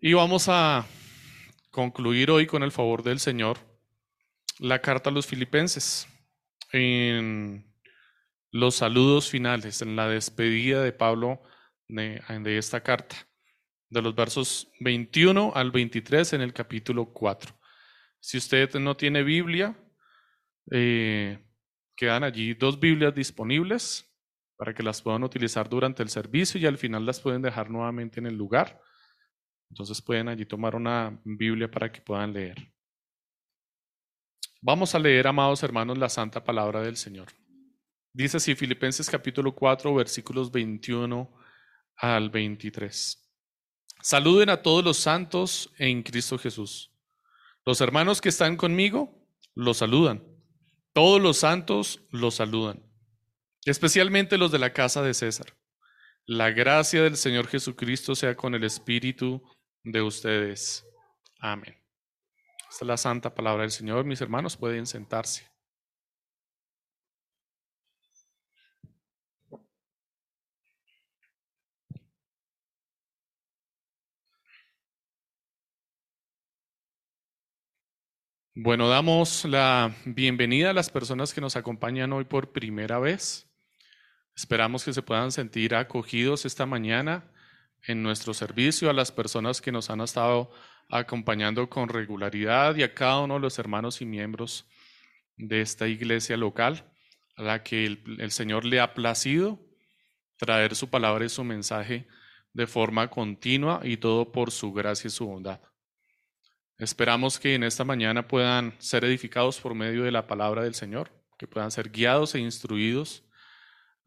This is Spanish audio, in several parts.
Y vamos a concluir hoy con el favor del Señor la carta a los filipenses en los saludos finales, en la despedida de Pablo de, esta carta, de los versos 21 al 23 en el capítulo 4. Si usted no tiene Biblia, eh, quedan allí dos Biblias disponibles para que las puedan utilizar durante el servicio y al final las pueden dejar nuevamente en el lugar. Entonces pueden allí tomar una Biblia para que puedan leer. Vamos a leer, amados hermanos, la santa palabra del Señor. Dice así Filipenses capítulo 4, versículos 21 al 23. Saluden a todos los santos en Cristo Jesús. Los hermanos que están conmigo los saludan. Todos los santos los saludan, especialmente los de la casa de César. La gracia del Señor Jesucristo sea con el espíritu de ustedes. Amén. Esta es la santa palabra del Señor. Mis hermanos pueden sentarse. Bueno, damos la bienvenida a las personas que nos acompañan hoy por primera vez. Esperamos que se puedan sentir acogidos esta mañana en nuestro servicio, a las personas que nos han estado acompañando con regularidad y a cada uno de los hermanos y miembros de esta iglesia local, a la que el, Señor le ha placido traer su palabra y su mensaje de forma continua y todo por su gracia y su bondad. Esperamos que en esta mañana puedan ser edificados por medio de la palabra del Señor, que puedan ser guiados e instruidos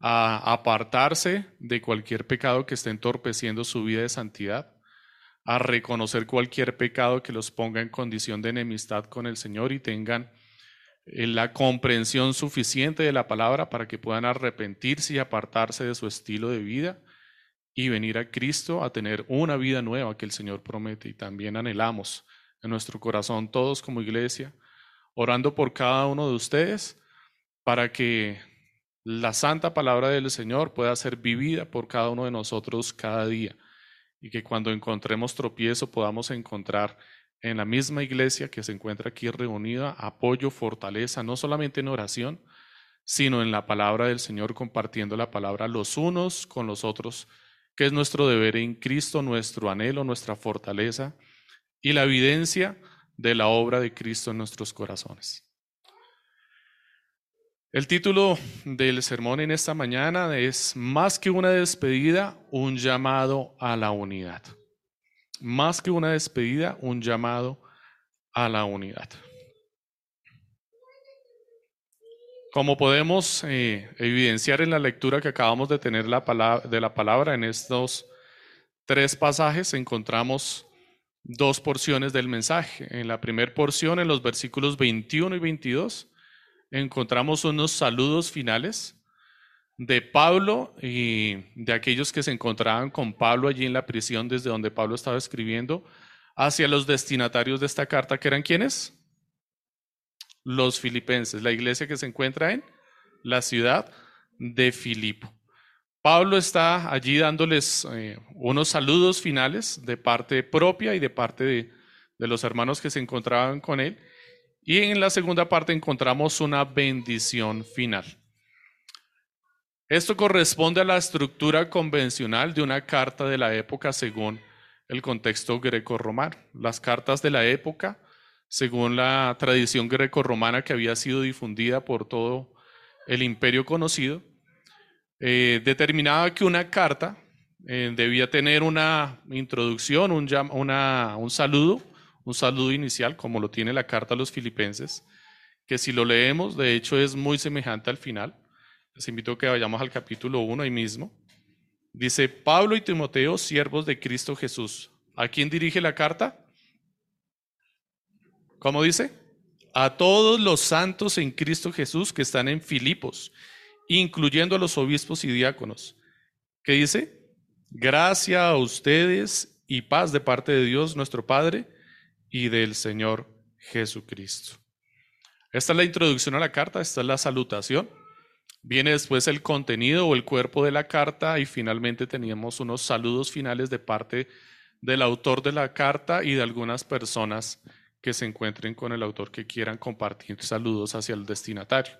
a apartarse de cualquier pecado que esté entorpeciendo su vida de santidad, a reconocer cualquier pecado que los ponga en condición de enemistad con el Señor y tengan eh, la comprensión suficiente de la palabra para que puedan arrepentirse y apartarse de su estilo de vida y venir a Cristo a tener una vida nueva que el Señor promete. Y también anhelamos en nuestro corazón todos como iglesia, orando por cada uno de ustedes para que la santa palabra del Señor pueda ser vivida por cada uno de nosotros cada día y que cuando encontremos tropiezo podamos encontrar en la misma iglesia que se encuentra aquí reunida apoyo, fortaleza, no solamente en oración, sino en la palabra del Señor, compartiendo la palabra los unos con los otros, que es nuestro deber en Cristo, nuestro anhelo, nuestra fortaleza y la evidencia de la obra de Cristo en nuestros corazones. El título del sermón en esta mañana es Más que una despedida, un llamado a la unidad. Más que una despedida, un llamado a la unidad. Como podemos eh, evidenciar en la lectura que acabamos de tener la palabra, de la palabra en estos tres pasajes, encontramos dos porciones del mensaje. En la primera porción, en los versículos 21 y 22, encontramos unos saludos finales de Pablo y de aquellos que se encontraban con Pablo allí en la prisión desde donde Pablo estaba escribiendo hacia los destinatarios de esta carta, que eran quienes? Los filipenses, la iglesia que se encuentra en la ciudad de Filipo. Pablo está allí dándoles eh, unos saludos finales de parte propia y de parte de, de los hermanos que se encontraban con él. Y en la segunda parte encontramos una bendición final. Esto corresponde a la estructura convencional de una carta de la época según el contexto greco-romano. Las cartas de la época, según la tradición greco-romana que había sido difundida por todo el imperio conocido, eh, determinaba que una carta eh, debía tener una introducción, un, un saludo, un saludo inicial, como lo tiene la carta a los filipenses, que si lo leemos, de hecho es muy semejante al final. Les invito a que vayamos al capítulo 1 ahí mismo. Dice, Pablo y Timoteo, siervos de Cristo Jesús. ¿A quién dirige la carta? ¿Cómo dice? A todos los santos en Cristo Jesús que están en Filipos, incluyendo a los obispos y diáconos. ¿Qué dice? Gracia a ustedes y paz de parte de Dios nuestro Padre y del Señor Jesucristo. Esta es la introducción a la carta, esta es la salutación. Viene después el contenido o el cuerpo de la carta y finalmente teníamos unos saludos finales de parte del autor de la carta y de algunas personas que se encuentren con el autor que quieran compartir saludos hacia el destinatario.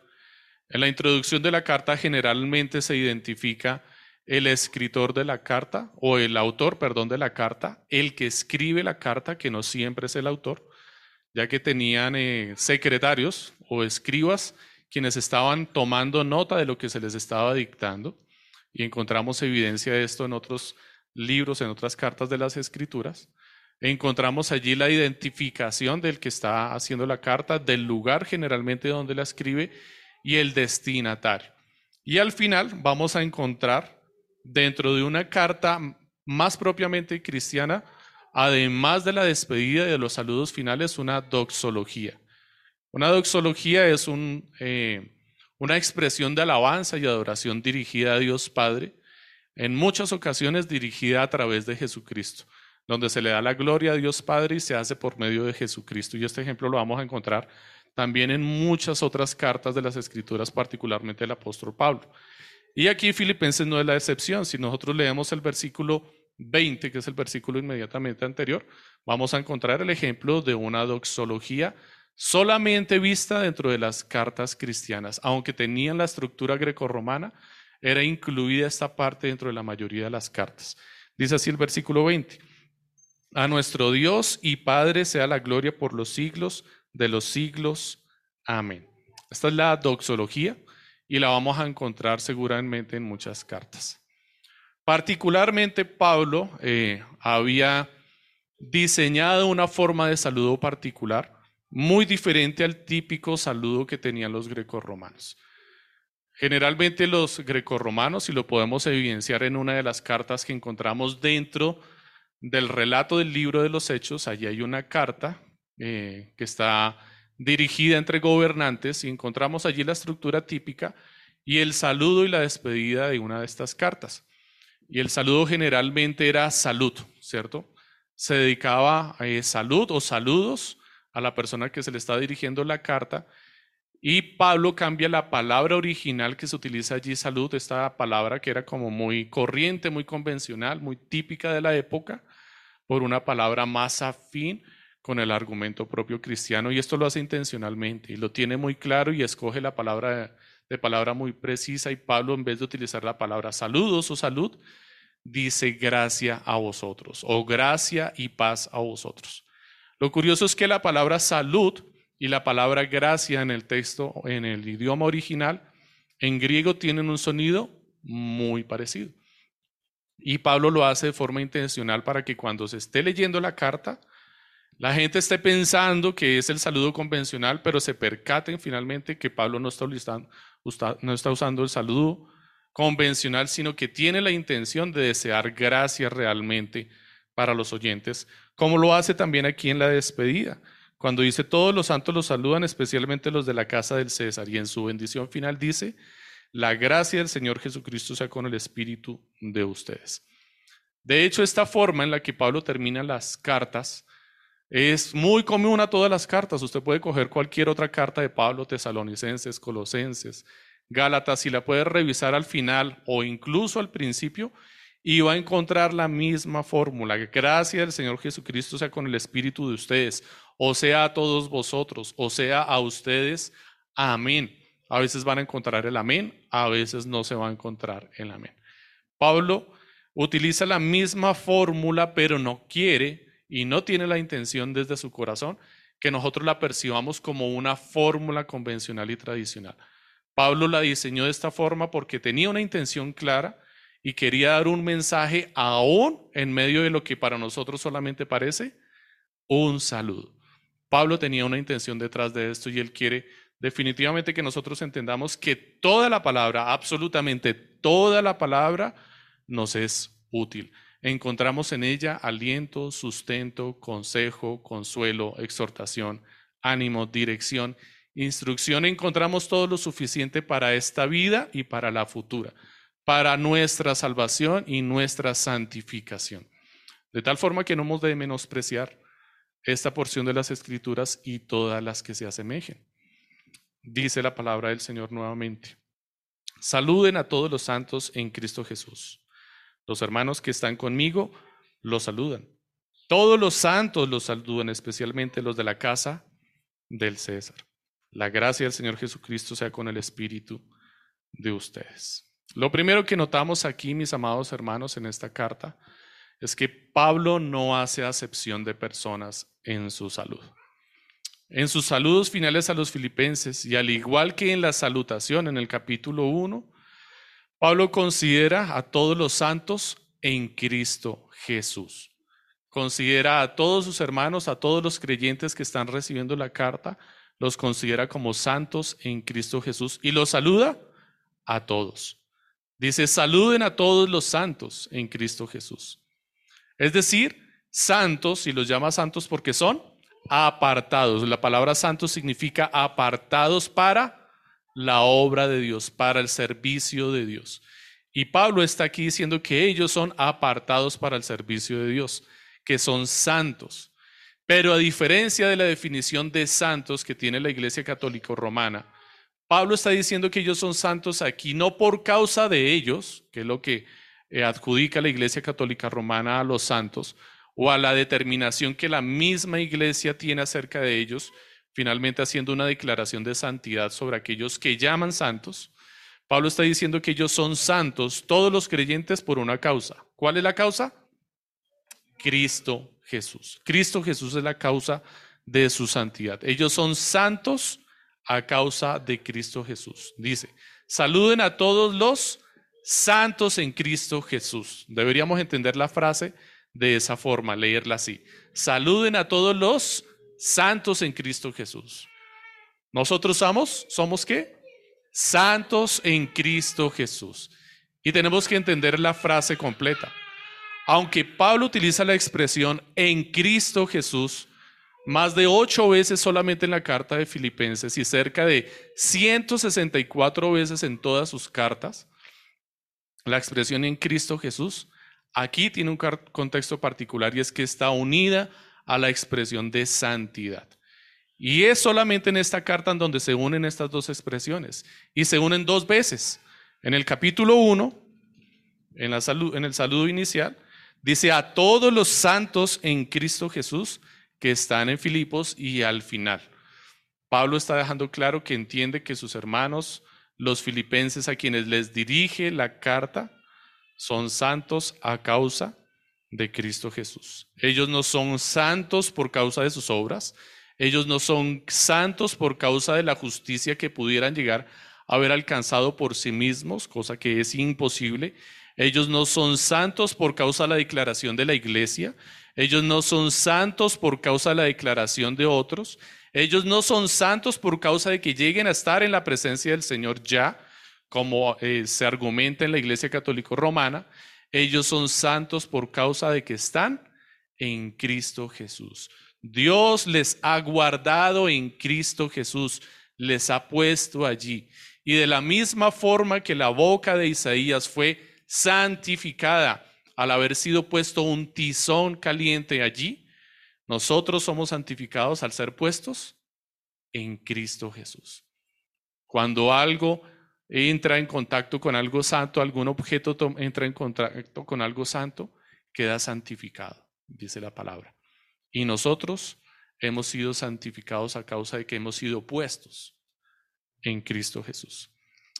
En la introducción de la carta generalmente se identifica el escritor de la carta o el autor, perdón, de la carta, el que escribe la carta, que no siempre es el autor, ya que tenían eh, secretarios o escribas quienes estaban tomando nota de lo que se les estaba dictando y encontramos evidencia de esto en otros libros, en otras cartas de las escrituras. Encontramos allí la identificación del que está haciendo la carta, del lugar generalmente donde la escribe y el destinatario. Y al final vamos a encontrar dentro de una carta más propiamente cristiana, además de la despedida y de los saludos finales, una doxología. Una doxología es eh, una expresión de alabanza y adoración dirigida a Dios Padre, en muchas ocasiones dirigida a través de Jesucristo, donde se le da la gloria a Dios Padre y se hace por medio de Jesucristo. Y este ejemplo lo vamos a encontrar también en muchas otras cartas de las Escrituras, particularmente el apóstol Pablo. Y aquí Filipenses no es la excepción. Si nosotros leemos el versículo 20, que es el versículo inmediatamente anterior, vamos a encontrar el ejemplo de una doxología solamente vista dentro de las cartas cristianas, aunque tenían la estructura grecorromana, era incluida esta parte dentro de la mayoría de las cartas. Dice así el versículo 20. A nuestro Dios y Padre sea la gloria por los siglos de los siglos. Amén. Esta es la doxología y la vamos a encontrar seguramente en muchas cartas. Particularmente Pablo eh, había diseñado una forma de saludo particular muy diferente al típico saludo que tenían los grecorromanos. Generalmente los grecorromanos, y lo podemos evidenciar en una de las cartas que encontramos dentro del relato del libro de los Hechos, allí hay una carta eh, que está dirigida entre gobernantes y encontramos allí la estructura típica y el saludo y la despedida de una de estas cartas. Y el saludo generalmente era salud, ¿cierto? Se dedicaba a eh, salud o saludos a la persona que se le está dirigiendo la carta. Y Pablo cambia la palabra original que se utiliza allí, salud, esta palabra que era como muy corriente, muy convencional, muy típica de la época, por una palabra más afín con el argumento propio cristiano. Y esto lo hace intencionalmente y lo tiene muy claro y escoge la palabra de palabra muy precisa. Y Pablo, en vez de utilizar la palabra saludos o salud, dice gracia a vosotros o gracia y paz a vosotros. Lo curioso es que la palabra salud y la palabra gracia en el texto, en el idioma original, en griego tienen un sonido muy parecido. Y Pablo lo hace de forma intencional para que cuando se esté leyendo la carta, la gente esté pensando que es el saludo convencional, pero se percaten finalmente que Pablo no está, usando el saludo convencional, sino que tiene la intención de desear gracia realmente para los oyentes, como lo hace también aquí en la despedida, cuando dice, todos los santos los saludan, especialmente los de la casa del César, y en su bendición final dice, la gracia del Señor Jesucristo sea con el espíritu de ustedes. De hecho, esta forma en la que Pablo termina las cartas es muy común a todas las cartas. Usted puede coger cualquier otra carta de Pablo, tesalonicenses, colosenses, Gálatas, y la puede revisar al final o incluso al principio y va a encontrar la misma fórmula. Gracias del Señor Jesucristo sea con el espíritu de ustedes, o sea a todos vosotros, o sea a ustedes. Amén. A veces van a encontrar el amén, a veces no se va a encontrar el amén. Pablo utiliza la misma fórmula, pero no quiere y no tiene la intención desde su corazón que nosotros la percibamos como una fórmula convencional y tradicional. Pablo la diseñó de esta forma porque tenía una intención clara y quería dar un mensaje aún en medio de lo que para nosotros solamente parece un saludo. Pablo tenía una intención detrás de esto y él quiere definitivamente que nosotros entendamos que toda la palabra, absolutamente toda la palabra, nos es útil. Encontramos en ella aliento, sustento, consejo, consuelo, exhortación, ánimo, dirección, instrucción. Encontramos todo lo suficiente para esta vida y para la futura para nuestra salvación y nuestra santificación. De tal forma que no hemos de menospreciar esta porción de las Escrituras y todas las que se asemejen. Dice la palabra del Señor nuevamente. Saluden a todos los santos en Cristo Jesús. Los hermanos que están conmigo los saludan. Todos los santos los saludan, especialmente los de la casa del César. La gracia del Señor Jesucristo sea con el espíritu de ustedes. Lo primero que notamos aquí, mis amados hermanos, en esta carta, es que Pablo no hace acepción de personas en su salud. En sus saludos finales a los filipenses, y al igual que en la salutación en el capítulo 1, Pablo considera a todos los santos en Cristo Jesús. Considera a todos sus hermanos, a todos los creyentes que están recibiendo la carta, los considera como santos en Cristo Jesús y los saluda a todos. Dice, saluden a todos los santos en Cristo Jesús. Es decir, santos, y los llama santos porque son apartados. La palabra santos significa apartados para la obra de Dios, para el servicio de Dios. Y Pablo está aquí diciendo que ellos son apartados para el servicio de Dios, que son santos. Pero a diferencia de la definición de santos que tiene la Iglesia Católica Romana, Pablo está diciendo que ellos son santos aquí no por causa de ellos, que es lo que eh, adjudica la Iglesia Católica Romana a los santos, o a la determinación que la misma Iglesia tiene acerca de ellos, finalmente haciendo una declaración de santidad sobre aquellos que llaman santos. Pablo está diciendo que ellos son santos, todos los creyentes, por una causa. ¿Cuál es la causa? Cristo Jesús. Cristo Jesús es la causa de su santidad. Ellos son santos a causa de Cristo Jesús. Dice, saluden a todos los santos en Cristo Jesús. Deberíamos entender la frase de esa forma, leerla así. Saluden a todos los santos en Cristo Jesús. Nosotros somos, ¿somos qué? Santos en Cristo Jesús. Y tenemos que entender la frase completa. Aunque Pablo utiliza la expresión en Cristo Jesús, más de ocho veces solamente en la carta de Filipenses y cerca de 164 veces en todas sus cartas. La expresión en Cristo Jesús aquí tiene un contexto particular y es que está unida a la expresión de santidad. Y es solamente en esta carta en donde se unen estas dos expresiones y se unen dos veces. En el capítulo 1, en, en el saludo inicial, dice a todos los santos en Cristo Jesús que están en Filipos y al final. Pablo está dejando claro que entiende que sus hermanos, los filipenses a quienes les dirige la carta, son santos a causa de Cristo Jesús. Ellos no son santos por causa de sus obras, ellos no son santos por causa de la justicia que pudieran llegar a haber alcanzado por sí mismos, cosa que es imposible. Ellos no son santos por causa de la declaración de la iglesia. Ellos no son santos por causa de la declaración de otros. Ellos no son santos por causa de que lleguen a estar en la presencia del Señor ya, como eh, se argumenta en la Iglesia Católica Romana. Ellos son santos por causa de que están en Cristo Jesús. Dios les ha guardado en Cristo Jesús, les ha puesto allí. Y de la misma forma que la boca de Isaías fue santificada al haber sido puesto un tizón caliente allí, nosotros somos santificados al ser puestos en Cristo Jesús. Cuando algo entra en contacto con algo santo, algún objeto entra en contacto con algo santo, queda santificado, dice la palabra. Y nosotros hemos sido santificados a causa de que hemos sido puestos en Cristo Jesús.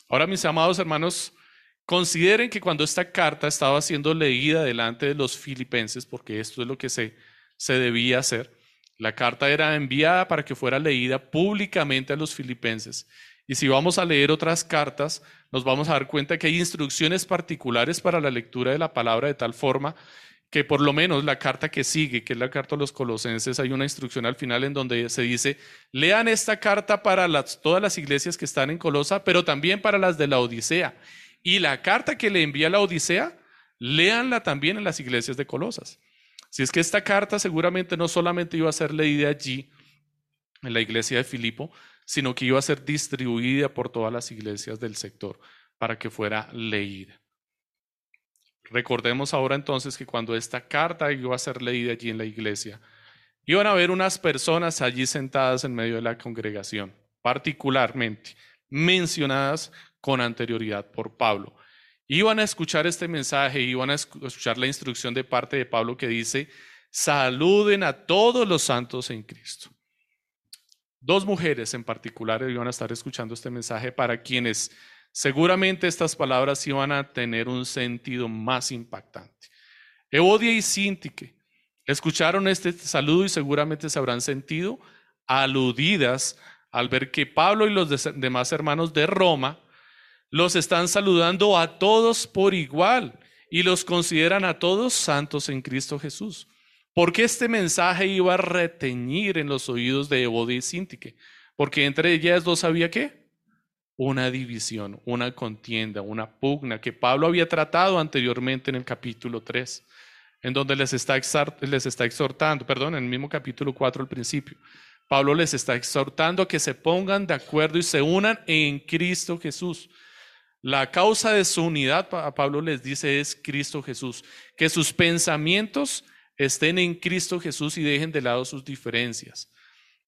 Ahora, mis amados hermanos, Consideren que cuando esta carta estaba siendo leída delante de los filipenses, porque esto es lo que se, se debía hacer, la carta era enviada para que fuera leída públicamente a los filipenses. Y si vamos a leer otras cartas, nos vamos a dar cuenta que hay instrucciones particulares para la lectura de la palabra de tal forma que por lo menos la carta que sigue, que es la carta a los colosenses, hay una instrucción al final en donde se dice, lean esta carta para todas las iglesias que están en Colosa, pero también para las de la Odisea. Y la carta que le envía la Odisea, léanla también en las iglesias de Colosas. Si es que esta carta seguramente no solamente iba a ser leída allí, en la iglesia de Filipo, sino que iba a ser distribuida por todas las iglesias del sector para que fuera leída. Recordemos ahora entonces que cuando esta carta iba a ser leída allí en la iglesia, iban a haber unas personas allí sentadas en medio de la congregación, particularmente mencionadas con anterioridad por Pablo. Iban a escuchar este mensaje, iban a escuchar la instrucción de parte de Pablo que dice, saluden a todos los santos en Cristo. Dos mujeres en particular iban a estar escuchando este mensaje para quienes seguramente estas palabras iban a tener un sentido más impactante. Evodia y Sintique escucharon este saludo y seguramente se habrán sentido aludidas al ver que Pablo y los demás hermanos de Roma los están saludando a todos por igual y los consideran a todos santos en Cristo Jesús. Porque este mensaje iba a reteñir en los oídos de Evodia y Sintique? Porque entre ellas dos había qué? Una división, una contienda, una pugna que Pablo había tratado anteriormente en el capítulo 3, en donde les está, les está exhortando, perdón, en el mismo capítulo 4 al principio. Pablo les está exhortando a que se pongan de acuerdo y se unan en Cristo Jesús. La causa de su unidad, Pablo les dice, es Cristo Jesús. Que sus pensamientos estén en Cristo Jesús y dejen de lado sus diferencias.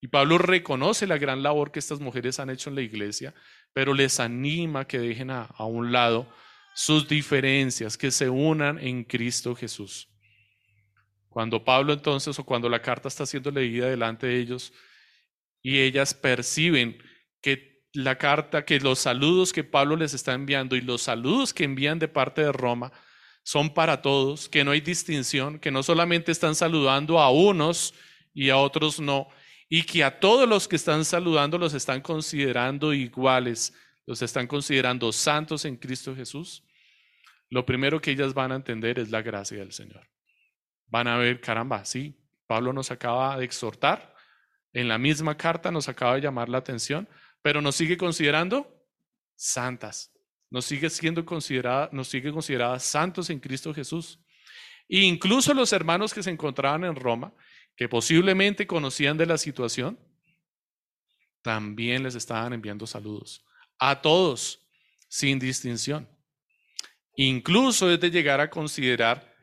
Y Pablo reconoce la gran labor que estas mujeres han hecho en la iglesia, pero les anima que dejen a, a un lado sus diferencias, que se unan en Cristo Jesús. Cuando Pablo entonces, o cuando la carta está siendo leída delante de ellos, y ellas perciben que la carta, que los saludos que Pablo les está enviando y los saludos que envían de parte de Roma son para todos, que no hay distinción, que no solamente están saludando a unos y a otros no, y que a todos los que están saludando los están considerando iguales, los están considerando santos en Cristo Jesús. Lo primero que ellas van a entender es la gracia del Señor. Van a ver, caramba, sí, Pablo nos acaba de exhortar, en la misma carta nos acaba de llamar la atención pero nos sigue considerando santas. Nos sigue siendo considerada, nos sigue consideradas santos en Cristo Jesús. E incluso los hermanos que se encontraban en Roma, que posiblemente conocían de la situación, también les estaban enviando saludos. A todos, sin distinción. Incluso es de llegar a considerar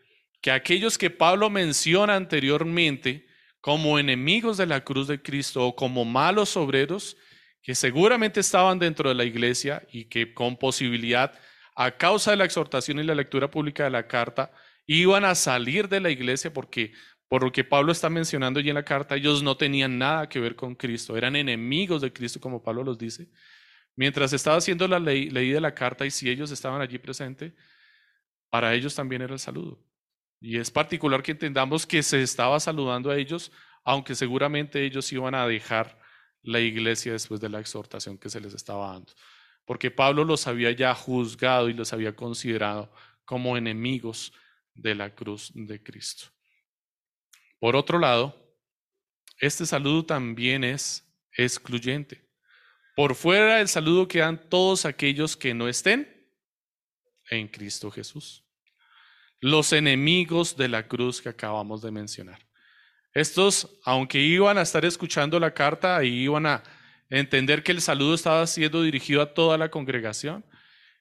que aquellos que Pablo menciona anteriormente como enemigos de la cruz de Cristo o como malos obreros, que seguramente estaban dentro de la iglesia y que con posibilidad, a causa de la exhortación y la lectura pública de la carta, iban a salir de la iglesia porque, por lo que Pablo está mencionando allí en la carta, ellos no tenían nada que ver con Cristo, eran enemigos de Cristo, como Pablo los dice. Mientras estaba haciendo la ley, ley de la carta y si ellos estaban allí presentes, para ellos también era el saludo. Y es particular que entendamos que se estaba saludando a ellos, aunque seguramente ellos iban a dejar la iglesia después de la exhortación que se les estaba dando. Porque Pablo los había ya juzgado y los había considerado como enemigos de la cruz de Cristo. Por otro lado, este saludo también es excluyente. Por fuera del saludo quedan todos aquellos que no estén en Cristo Jesús. Los enemigos de la cruz que acabamos de mencionar. Estos, aunque iban a estar escuchando la carta y iban a entender que el saludo estaba siendo dirigido a toda la congregación,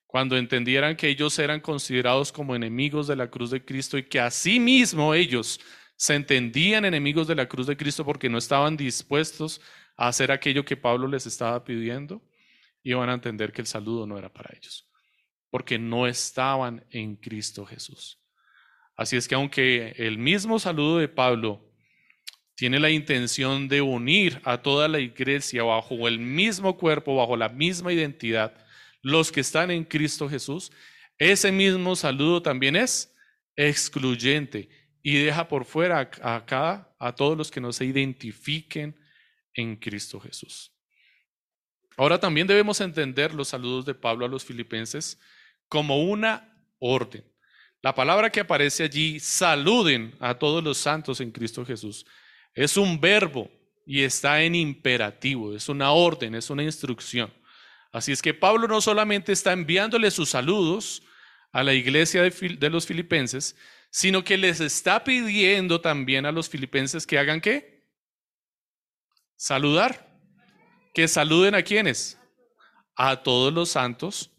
cuando entendieran que ellos eran considerados como enemigos de la cruz de Cristo y que asimismo ellos se entendían enemigos de la cruz de Cristo porque no estaban dispuestos a hacer aquello que Pablo les estaba pidiendo, iban a entender que el saludo no era para ellos, porque no estaban en Cristo Jesús. Así es que aunque el mismo saludo de Pablo tiene la intención de unir a toda la iglesia bajo el mismo cuerpo, bajo la misma identidad, los que están en Cristo Jesús, ese mismo saludo también es excluyente y deja por fuera acá a todos los que no se identifiquen en Cristo Jesús. Ahora también debemos entender los saludos de Pablo a los filipenses como una orden. La palabra que aparece allí, saluden a todos los santos en Cristo Jesús, es un verbo y está en imperativo, es una orden, es una instrucción. Así es que Pablo no solamente está enviándole sus saludos a la iglesia de, los filipenses, sino que les está pidiendo también a los filipenses que hagan qué? Saludar. Que saluden a quienes? A todos los santos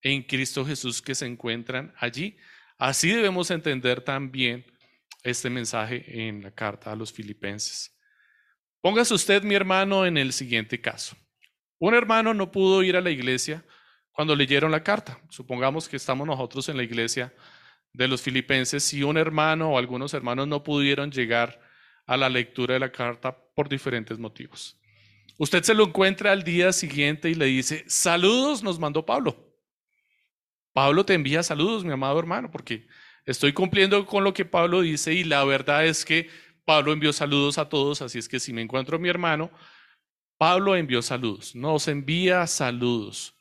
en Cristo Jesús que se encuentran allí. Así debemos entender también este mensaje en la carta a los filipenses. Póngase usted, mi hermano, en el siguiente caso. Un hermano no pudo ir a la iglesia cuando leyeron la carta. Supongamos que estamos nosotros en la iglesia de los filipenses si un hermano o algunos hermanos no pudieron llegar a la lectura de la carta por diferentes motivos. Usted se lo encuentra al día siguiente y le dice, saludos nos mandó Pablo. Pablo te envía saludos, mi amado hermano, porque estoy cumpliendo con lo que Pablo dice y la verdad es que Pablo envió saludos a todos, así es que si me encuentro a mi hermano, Pablo envió saludos, nos envía saludos.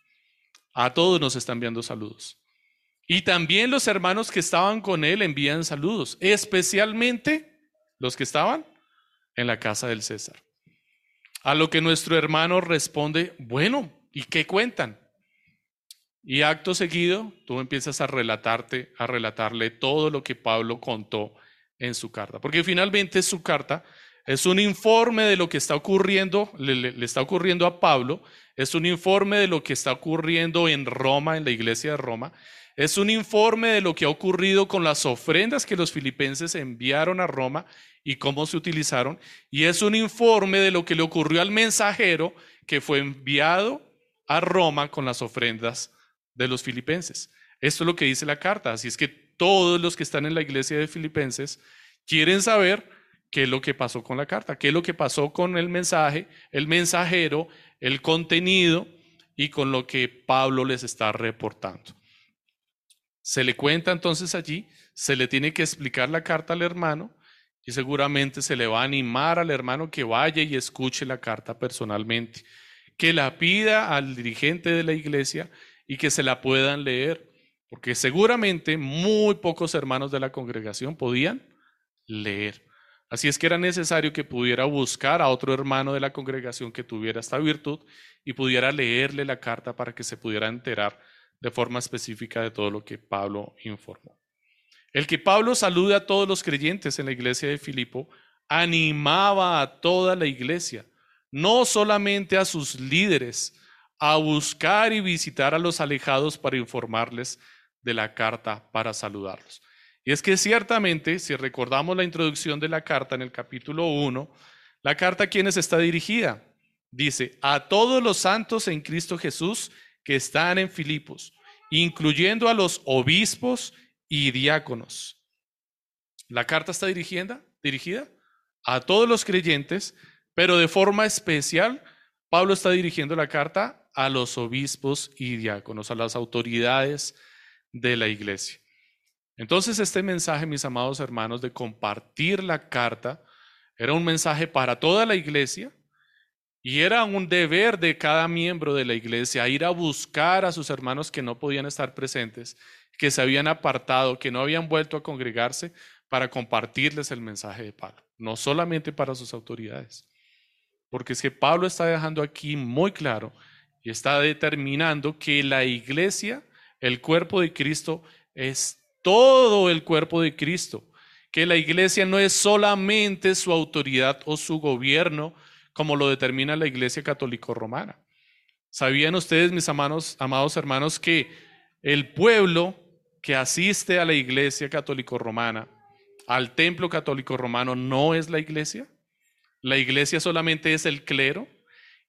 A todos nos está enviando saludos. Y también los hermanos que estaban con él envían saludos, especialmente los que estaban en la casa del César. A lo que nuestro hermano responde, bueno, ¿y qué cuentan? Y acto seguido, tú empiezas a relatarte, a relatarle todo lo que Pablo contó en su carta. Porque finalmente su carta es un informe de lo que está ocurriendo, le, le, está ocurriendo a Pablo, es un informe de lo que está ocurriendo en Roma, en la iglesia de Roma, es un informe de lo que ha ocurrido con las ofrendas que los filipenses enviaron a Roma y cómo se utilizaron, y es un informe de lo que le ocurrió al mensajero que fue enviado a Roma con las ofrendas de los filipenses. Esto es lo que dice la carta. Así es que todos los que están en la iglesia de filipenses quieren saber qué es lo que pasó con la carta, qué es lo que pasó con el mensaje, el mensajero, el contenido y con lo que Pablo les está reportando. Se le cuenta entonces allí, se le tiene que explicar la carta al hermano y seguramente se le va a animar al hermano que vaya y escuche la carta personalmente, que la pida al dirigente de la iglesia y que se la puedan leer, porque seguramente muy pocos hermanos de la congregación podían leer. Así es que era necesario que pudiera buscar a otro hermano de la congregación que tuviera esta virtud y pudiera leerle la carta para que se pudiera enterar de forma específica de todo lo que Pablo informó. El que Pablo salude a todos los creyentes en la iglesia de Filipo animaba a toda la iglesia, no solamente a sus líderes, a buscar y visitar a los alejados para informarles de la carta, para saludarlos. Y es que ciertamente, si recordamos la introducción de la carta en el capítulo 1, la carta a quienes está dirigida, dice, a todos los santos en Cristo Jesús que están en Filipos, incluyendo a los obispos y diáconos. La carta está dirigida, dirigida a todos los creyentes, pero de forma especial, Pablo está dirigiendo la carta a los obispos y diáconos, a las autoridades de la iglesia. Entonces este mensaje, mis amados hermanos, de compartir la carta, era un mensaje para toda la iglesia y era un deber de cada miembro de la iglesia ir a buscar a sus hermanos que no podían estar presentes, que se habían apartado, que no habían vuelto a congregarse para compartirles el mensaje de Pablo, no solamente para sus autoridades. Porque es que Pablo está dejando aquí muy claro y está determinando que la iglesia, el cuerpo de Cristo, es todo el cuerpo de Cristo. Que la iglesia no es solamente su autoridad o su gobierno, como lo determina la iglesia católico romana. ¿Sabían ustedes, mis amados, amados hermanos, que el pueblo que asiste a la iglesia católico romana, al templo católico romano, no es la iglesia? La iglesia solamente es el clero.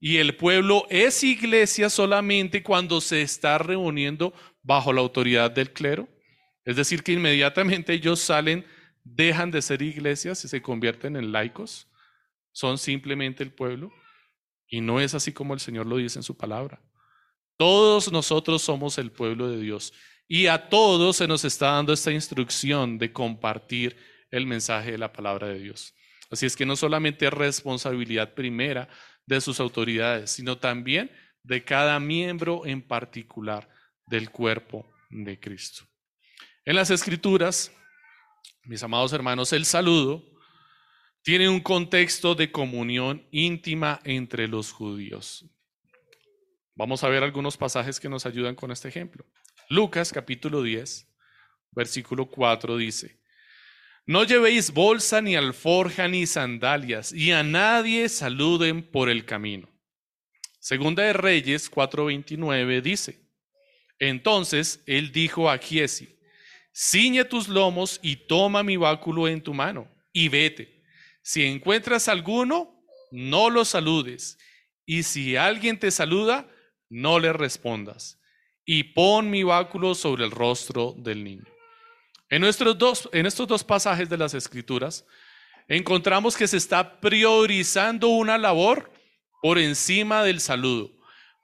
Y el pueblo es iglesia solamente cuando se está reuniendo bajo la autoridad del clero. Es decir, que inmediatamente ellos salen, dejan de ser iglesias y se convierten en laicos. Son simplemente el pueblo. Y no es así como el Señor lo dice en su palabra. Todos nosotros somos el pueblo de Dios. Y a todos se nos está dando esta instrucción de compartir el mensaje de la palabra de Dios. Así es que no solamente es responsabilidad primera de sus autoridades, sino también de cada miembro en particular del cuerpo de Cristo. En las escrituras, mis amados hermanos, el saludo tiene un contexto de comunión íntima entre los judíos. Vamos a ver algunos pasajes que nos ayudan con este ejemplo. Lucas capítulo 10, versículo 4 dice, no llevéis bolsa ni alforja ni sandalias, y a nadie saluden por el camino. Segunda de Reyes 4:29 dice, entonces él dijo a Giesi, ciñe tus lomos y toma mi báculo en tu mano, y vete. Si encuentras alguno, no lo saludes, y si alguien te saluda, no le respondas, y pon mi báculo sobre el rostro del niño. En, nuestros dos, en estos dos pasajes de las Escrituras, encontramos que se está priorizando una labor por encima del saludo.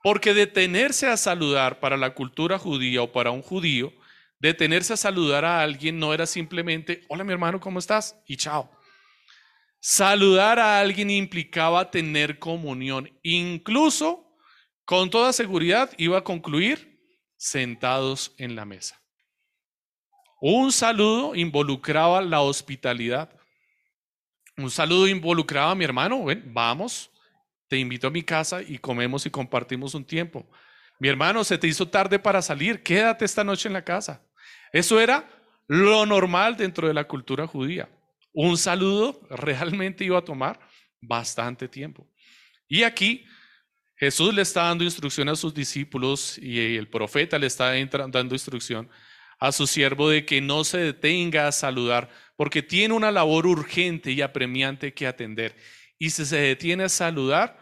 Porque detenerse a saludar para la cultura judía o para un judío, detenerse a saludar a alguien no era simplemente, hola mi hermano, ¿cómo estás? Y chao. Saludar a alguien implicaba tener comunión. Incluso, con toda seguridad, iba a concluir sentados en la mesa. Un saludo involucraba la hospitalidad. Un saludo involucraba a mi hermano, ven, vamos, te invito a mi casa y comemos y compartimos un tiempo. Mi hermano, se te hizo tarde para salir, quédate esta noche en la casa. Eso era lo normal dentro de la cultura judía. Un saludo realmente iba a tomar bastante tiempo. Y aquí Jesús le está dando instrucción a sus discípulos y el profeta le está dando instrucción a su siervo de que no se detenga a saludar porque tiene una labor urgente y apremiante que atender. Y si se detiene a saludar,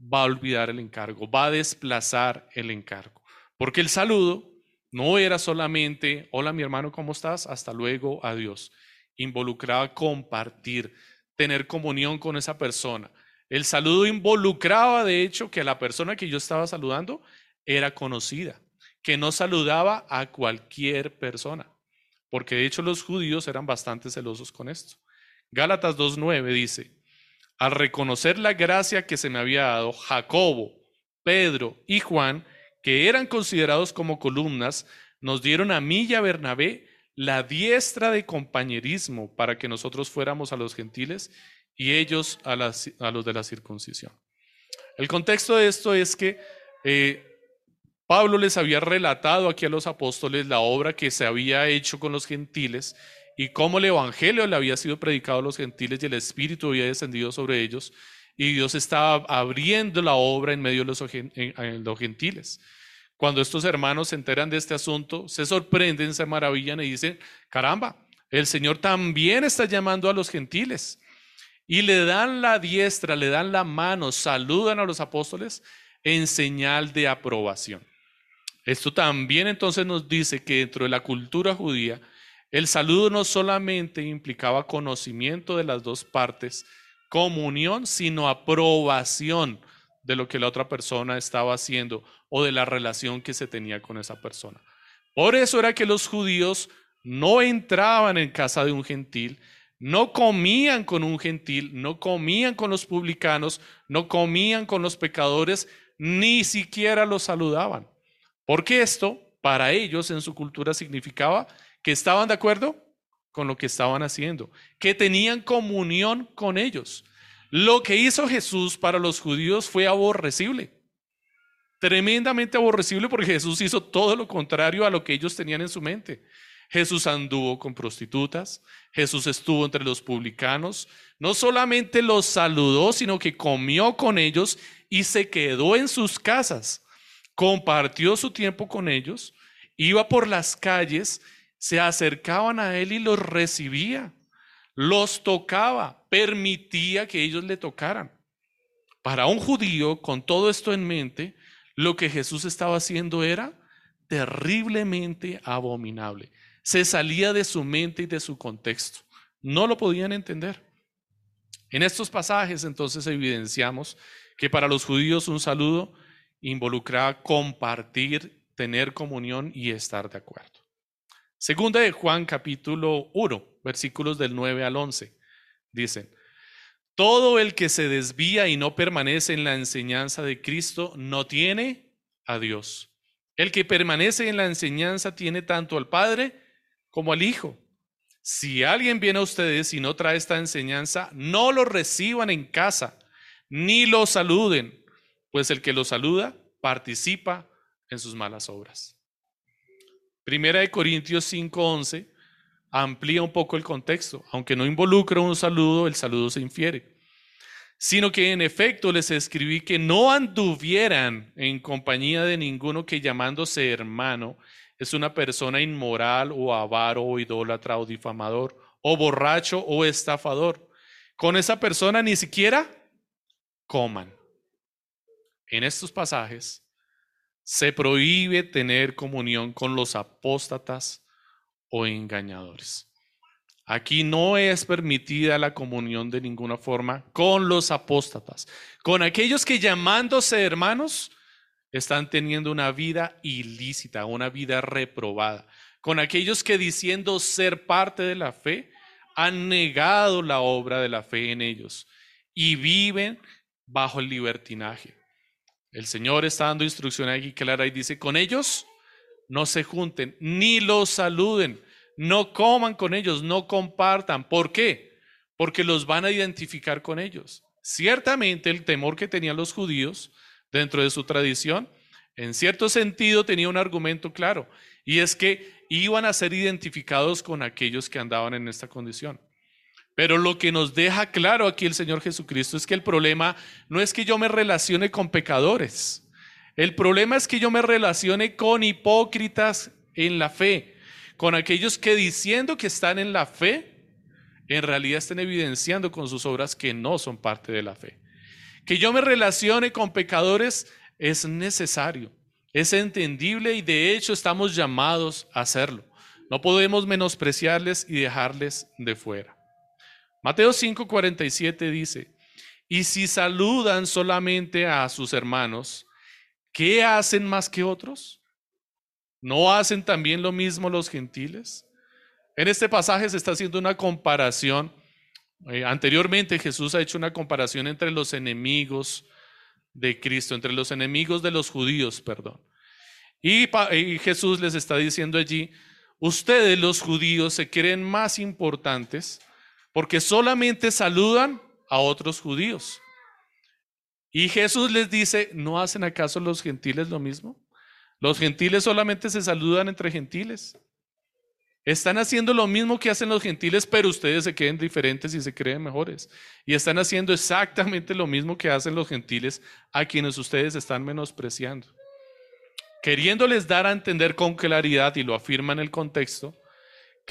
va a olvidar el encargo, va a desplazar el encargo. Porque el saludo no era solamente, hola mi hermano, ¿cómo estás? Hasta luego, adiós. Involucraba compartir, tener comunión con esa persona. El saludo involucraba, de hecho, que la persona que yo estaba saludando era conocida, que no saludaba a cualquier persona, porque de hecho los judíos eran bastante celosos con esto. Gálatas 2.9 dice, al reconocer la gracia que se me había dado, Jacobo, Pedro y Juan, que eran considerados como columnas, nos dieron a mí y a Bernabé la diestra de compañerismo para que nosotros fuéramos a los gentiles y ellos a, los de la circuncisión. El contexto de esto es que eh, Pablo les había relatado aquí a los apóstoles la obra que se había hecho con los gentiles y cómo el Evangelio le había sido predicado a los gentiles y el Espíritu había descendido sobre ellos y Dios estaba abriendo la obra en medio de los, gentiles. Cuando estos hermanos se enteran de este asunto, se sorprenden, se maravillan y dicen, caramba, el Señor también está llamando a los gentiles. Y le dan la diestra, le dan la mano, saludan a los apóstoles en señal de aprobación. Esto también entonces nos dice que dentro de la cultura judía, el saludo no solamente implicaba conocimiento de las dos partes, comunión, sino aprobación de lo que la otra persona estaba haciendo o de la relación que se tenía con esa persona. Por eso era que los judíos no entraban en casa de un gentil, no comían con un gentil, no comían con los publicanos, no comían con los pecadores, ni siquiera los saludaban. Porque esto, para ellos en su cultura, significaba que estaban de acuerdo con lo que estaban haciendo, que tenían comunión con ellos. Lo que hizo Jesús para los judíos fue aborrecible, tremendamente aborrecible porque Jesús hizo todo lo contrario a lo que ellos tenían en su mente. Jesús anduvo con prostitutas, Jesús estuvo entre los publicanos, no solamente los saludó, sino que comió con ellos y se quedó en sus casas, compartió su tiempo con ellos, iba por las calles se acercaban a él y los recibía, los tocaba, permitía que ellos le tocaran. Para un judío, con todo esto en mente, lo que Jesús estaba haciendo era terriblemente abominable. Se salía de su mente y de su contexto. No lo podían entender. En estos pasajes entonces evidenciamos que para los judíos un saludo involucraba compartir, tener comunión y estar de acuerdo. Segunda de Juan capítulo 1, versículos del 9 al 11. Dicen, todo el que se desvía y no permanece en la enseñanza de Cristo no tiene a Dios. El que permanece en la enseñanza tiene tanto al Padre como al Hijo. Si alguien viene a ustedes y no trae esta enseñanza, no lo reciban en casa, ni lo saluden, pues el que lo saluda participa en sus malas obras. Primera de Corintios 5:11 amplía un poco el contexto, aunque no involucra un saludo, el saludo se infiere, sino que en efecto les escribí que no anduvieran en compañía de ninguno que llamándose hermano es una persona inmoral o avaro o idólatra o difamador o borracho o estafador. Con esa persona ni siquiera coman. En estos pasajes se prohíbe tener comunión con los apóstatas o engañadores. Aquí no es permitida la comunión de ninguna forma con los apóstatas, con aquellos que llamándose hermanos están teniendo una vida ilícita, una vida reprobada, con aquellos que diciendo ser parte de la fe han negado la obra de la fe en ellos y viven bajo el libertinaje. El Señor está dando instrucción aquí clara y dice, con ellos no se junten, ni los saluden no coman con ellos, no compartan. ¿Por qué? Porque los van a identificar con ellos. Ciertamente el temor que tenían los judíos dentro de su tradición, en cierto sentido tenía un argumento claro, y es que iban a ser identificados con aquellos que andaban en esta condición. Pero lo que nos deja claro aquí el Señor Jesucristo es que el problema no es que yo me relacione con pecadores. El problema es que yo me relacione con hipócritas en la fe, con aquellos que diciendo que están en la fe, en realidad están evidenciando con sus obras que no son parte de la fe. Que yo me relacione con pecadores es necesario, es entendible y de hecho estamos llamados a hacerlo. No podemos menospreciarles y dejarles de fuera. Mateo 5:47 dice, y si saludan solamente a sus hermanos, ¿qué hacen más que otros? ¿No hacen también lo mismo los gentiles? En este pasaje se está haciendo una comparación. Eh, anteriormente Jesús ha hecho una comparación entre los enemigos de Cristo, entre los enemigos de los judíos, perdón. Y, y Jesús les está diciendo allí, ustedes los judíos se creen más importantes porque solamente saludan a otros judíos. Y Jesús les dice, ¿no hacen acaso los gentiles lo mismo? Los gentiles solamente se saludan entre gentiles. Están haciendo lo mismo que hacen los gentiles, pero ustedes se creen diferentes y se creen mejores. Y están haciendo exactamente lo mismo que hacen los gentiles a quienes ustedes están menospreciando. Queriéndoles dar a entender con claridad, y lo afirma en el contexto,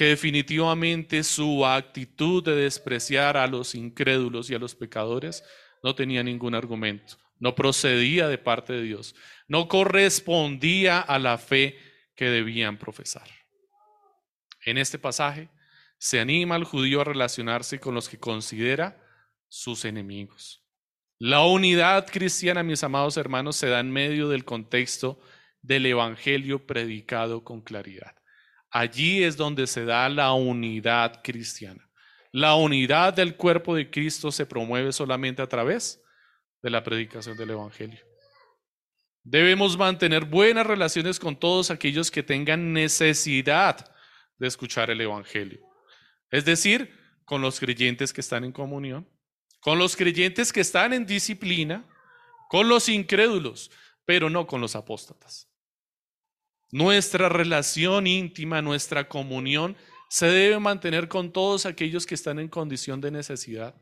que definitivamente su actitud de despreciar a los incrédulos y a los pecadores no tenía ningún argumento no procedía de parte de Dios, no correspondía a la fe que debían profesar. En este pasaje se anima al judío a relacionarse con los que considera sus enemigos. La unidad cristiana, mis amados hermanos, se da en medio del contexto del Evangelio predicado con claridad. Allí es donde se da la unidad cristiana. La unidad del cuerpo de Cristo se promueve solamente a través de la predicación del Evangelio. Debemos mantener buenas relaciones con todos aquellos que tengan necesidad de escuchar el Evangelio. Es decir, con los creyentes que están en comunión, con los creyentes que están en disciplina, con los incrédulos, pero no con los apóstatas. Nuestra relación íntima, nuestra comunión, se debe mantener con todos aquellos que están en condición de necesidad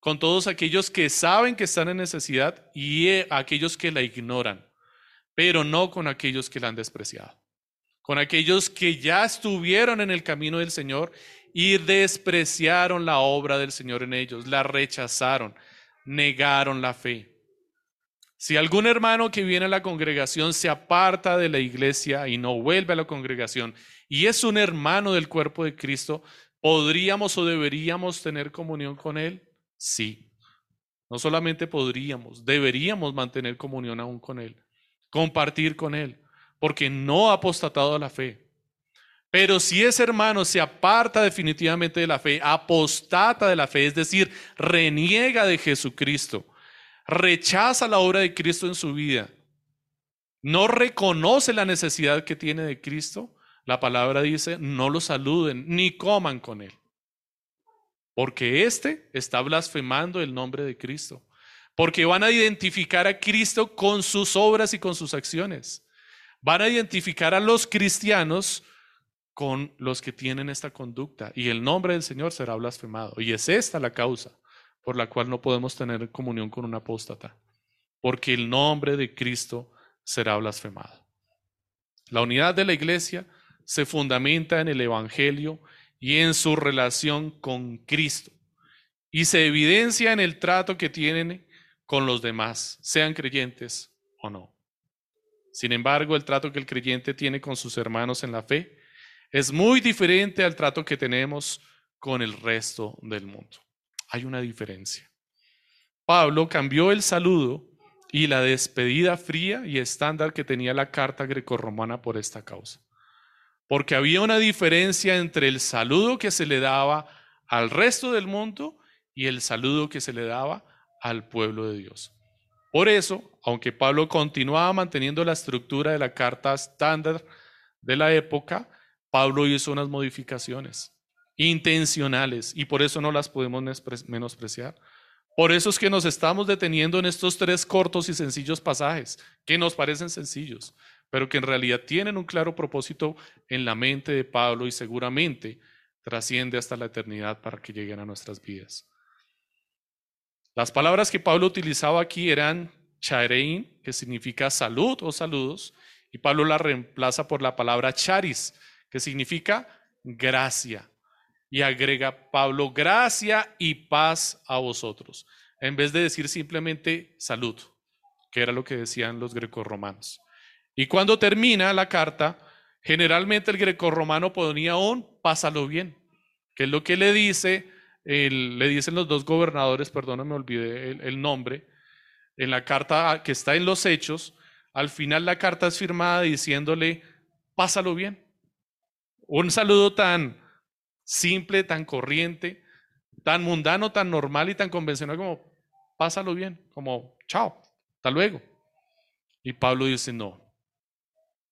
con todos aquellos que saben que están en necesidad y eh, aquellos que la ignoran, pero no con aquellos que la han despreciado, con aquellos que ya estuvieron en el camino del Señor y despreciaron la obra del Señor en ellos, la rechazaron, negaron la fe. Si algún hermano que viene a la congregación se aparta de la iglesia y no vuelve a la congregación y es un hermano del cuerpo de Cristo, ¿podríamos o deberíamos tener comunión con él? Sí. No solamente podríamos, deberíamos mantener comunión aún con Él, compartir con Él, porque no ha apostatado a la fe. Pero si ese hermano se aparta definitivamente de la fe, apostata de la fe, es decir, reniega de Jesucristo, rechaza la obra de Cristo en su vida, no reconoce la necesidad que tiene de Cristo, la palabra dice, no lo saluden ni coman con Él porque éste está blasfemando el nombre de Cristo, porque van a identificar a Cristo con sus obras y con sus acciones. Van a identificar a los cristianos con los que tienen esta conducta y el nombre del Señor será blasfemado. Y es esta la causa por la cual no podemos tener comunión con un apóstata, porque el nombre de Cristo será blasfemado. La unidad de la iglesia se fundamenta en el Evangelio y en su relación con Cristo. Y se evidencia en el trato que tienen con los demás, sean creyentes o no. Sin embargo, el trato que el creyente tiene con sus hermanos en la fe es muy diferente al trato que tenemos con el resto del mundo. Hay una diferencia. Pablo cambió el saludo y la despedida fría y estándar que tenía la carta grecorromana por esta causa. Porque había una diferencia entre el saludo que se le daba al resto del mundo y el saludo que se le daba al pueblo de Dios. Por eso, aunque Pablo continuaba manteniendo la estructura de la carta estándar de la época, Pablo hizo unas modificaciones intencionales y por eso no las podemos menospreciar. Por eso es que nos estamos deteniendo en estos tres cortos y sencillos pasajes, que nos parecen sencillos, pero que en realidad tienen un claro propósito en la mente de Pablo y seguramente trasciende hasta la eternidad para que lleguen a nuestras vidas. Las palabras que Pablo utilizaba aquí eran charein, que significa salud o saludos, y Pablo la reemplaza por la palabra charis, que significa gracia. Y agrega Pablo, gracia y paz a vosotros, en vez de decir simplemente salud, que era lo que decían los grecorromanos. Y cuando termina la carta, generalmente el grecorromano ponía un pásalo bien, que es lo que le dice, le dicen los dos gobernadores, perdón, me olvidé el, el nombre, en la carta que está en los hechos, al final la carta es firmada diciéndole, pásalo bien. Un saludo tan simple, tan corriente, tan mundano, tan normal y tan convencional como pásalo bien, como chao, hasta luego. Y Pablo dice, no,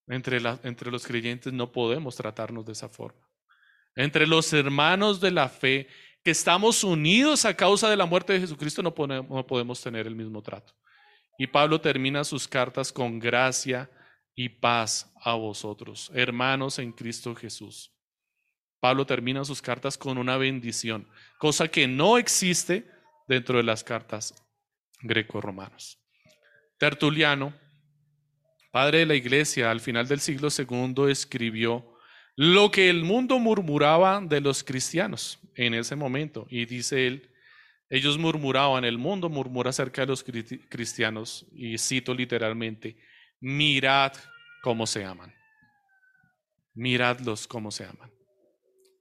entre, entre los creyentes no podemos tratarnos de esa forma. Entre los hermanos de la fe que estamos unidos a causa de la muerte de Jesucristo no no podemos tener el mismo trato. Y Pablo termina sus cartas con gracia y paz a vosotros, hermanos en Cristo Jesús. Pablo termina sus cartas con una bendición, cosa que no existe dentro de las cartas greco-romanas. Tertuliano, padre de la iglesia, al final del siglo II escribió lo que el mundo murmuraba de los cristianos en ese momento. Y dice él, ellos murmuraban, el mundo murmura acerca de los cristianos, y cito literalmente, mirad cómo se aman. Miradlos cómo se aman.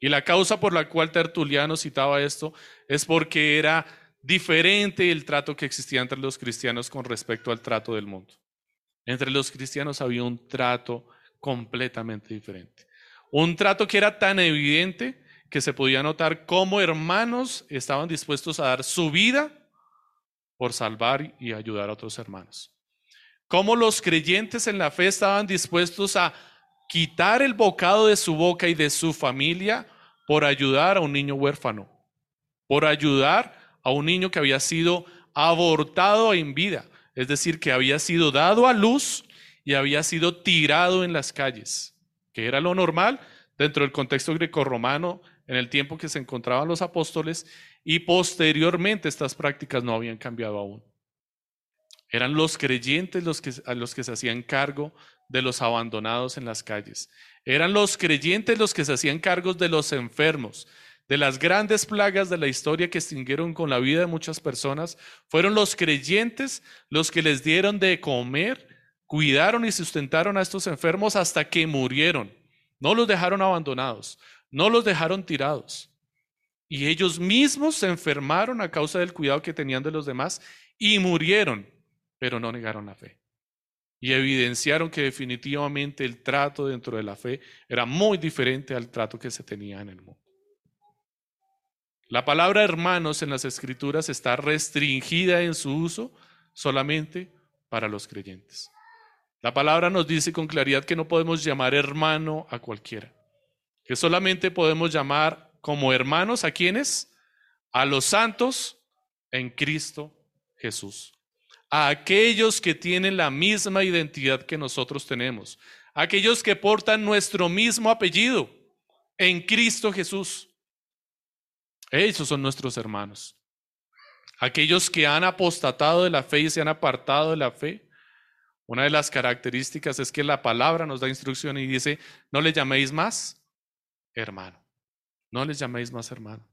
Y la causa por la cual Tertuliano citaba esto es porque era diferente el trato que existía entre los cristianos con respecto al trato del mundo. Entre los cristianos había un trato completamente diferente. Un trato que era tan evidente que se podía notar cómo hermanos estaban dispuestos a dar su vida por salvar y ayudar a otros hermanos. Cómo los creyentes en la fe estaban dispuestos a quitar el bocado de su boca y de su familia por ayudar a un niño huérfano, por ayudar a un niño que había sido abortado en vida, es decir, que había sido dado a luz y había sido tirado en las calles, que era lo normal dentro del contexto grecorromano en el tiempo que se encontraban los apóstoles y posteriormente estas prácticas no habían cambiado aún. Eran los creyentes los que, a los que se hacían cargo de los abandonados en las calles. Eran los creyentes los que se hacían cargos de los enfermos. De las grandes plagas de la historia que extinguieron con la vida de muchas personas, fueron los creyentes los que les dieron de comer, cuidaron y sustentaron a estos enfermos hasta que murieron. No los dejaron abandonados, no los dejaron tirados. Y ellos mismos se enfermaron a causa del cuidado que tenían de los demás y murieron, pero no negaron la fe y evidenciaron que definitivamente el trato dentro de la fe era muy diferente al trato que se tenía en el mundo. La palabra hermanos en las escrituras está restringida en su uso solamente para los creyentes. La palabra nos dice con claridad que no podemos llamar hermano a cualquiera, que solamente podemos llamar como hermanos a quienes, a los santos en Cristo Jesús a aquellos que tienen la misma identidad que nosotros tenemos, aquellos que portan nuestro mismo apellido en Cristo Jesús. Ellos son nuestros hermanos. Aquellos que han apostatado de la fe y se han apartado de la fe. Una de las características es que la palabra nos da instrucción y dice, no le llaméis más hermano. No les llaméis más hermano.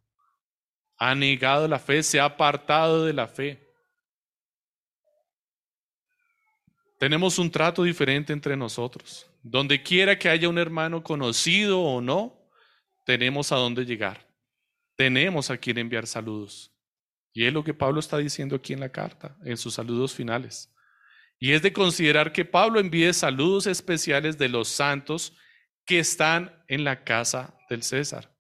Ha negado la fe, se ha apartado de la fe. Tenemos un trato diferente entre nosotros. Donde quiera que haya un hermano conocido o no, tenemos a dónde llegar. Tenemos a quien enviar saludos. Y es lo que Pablo está diciendo aquí en la carta, en sus saludos finales. Y es de considerar que Pablo envíe saludos especiales de los santos que están en la casa del César.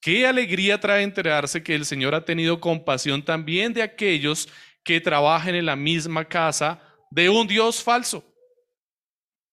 Qué alegría trae enterarse que el Señor ha tenido compasión también de aquellos que trabajan en la misma casa de un Dios falso.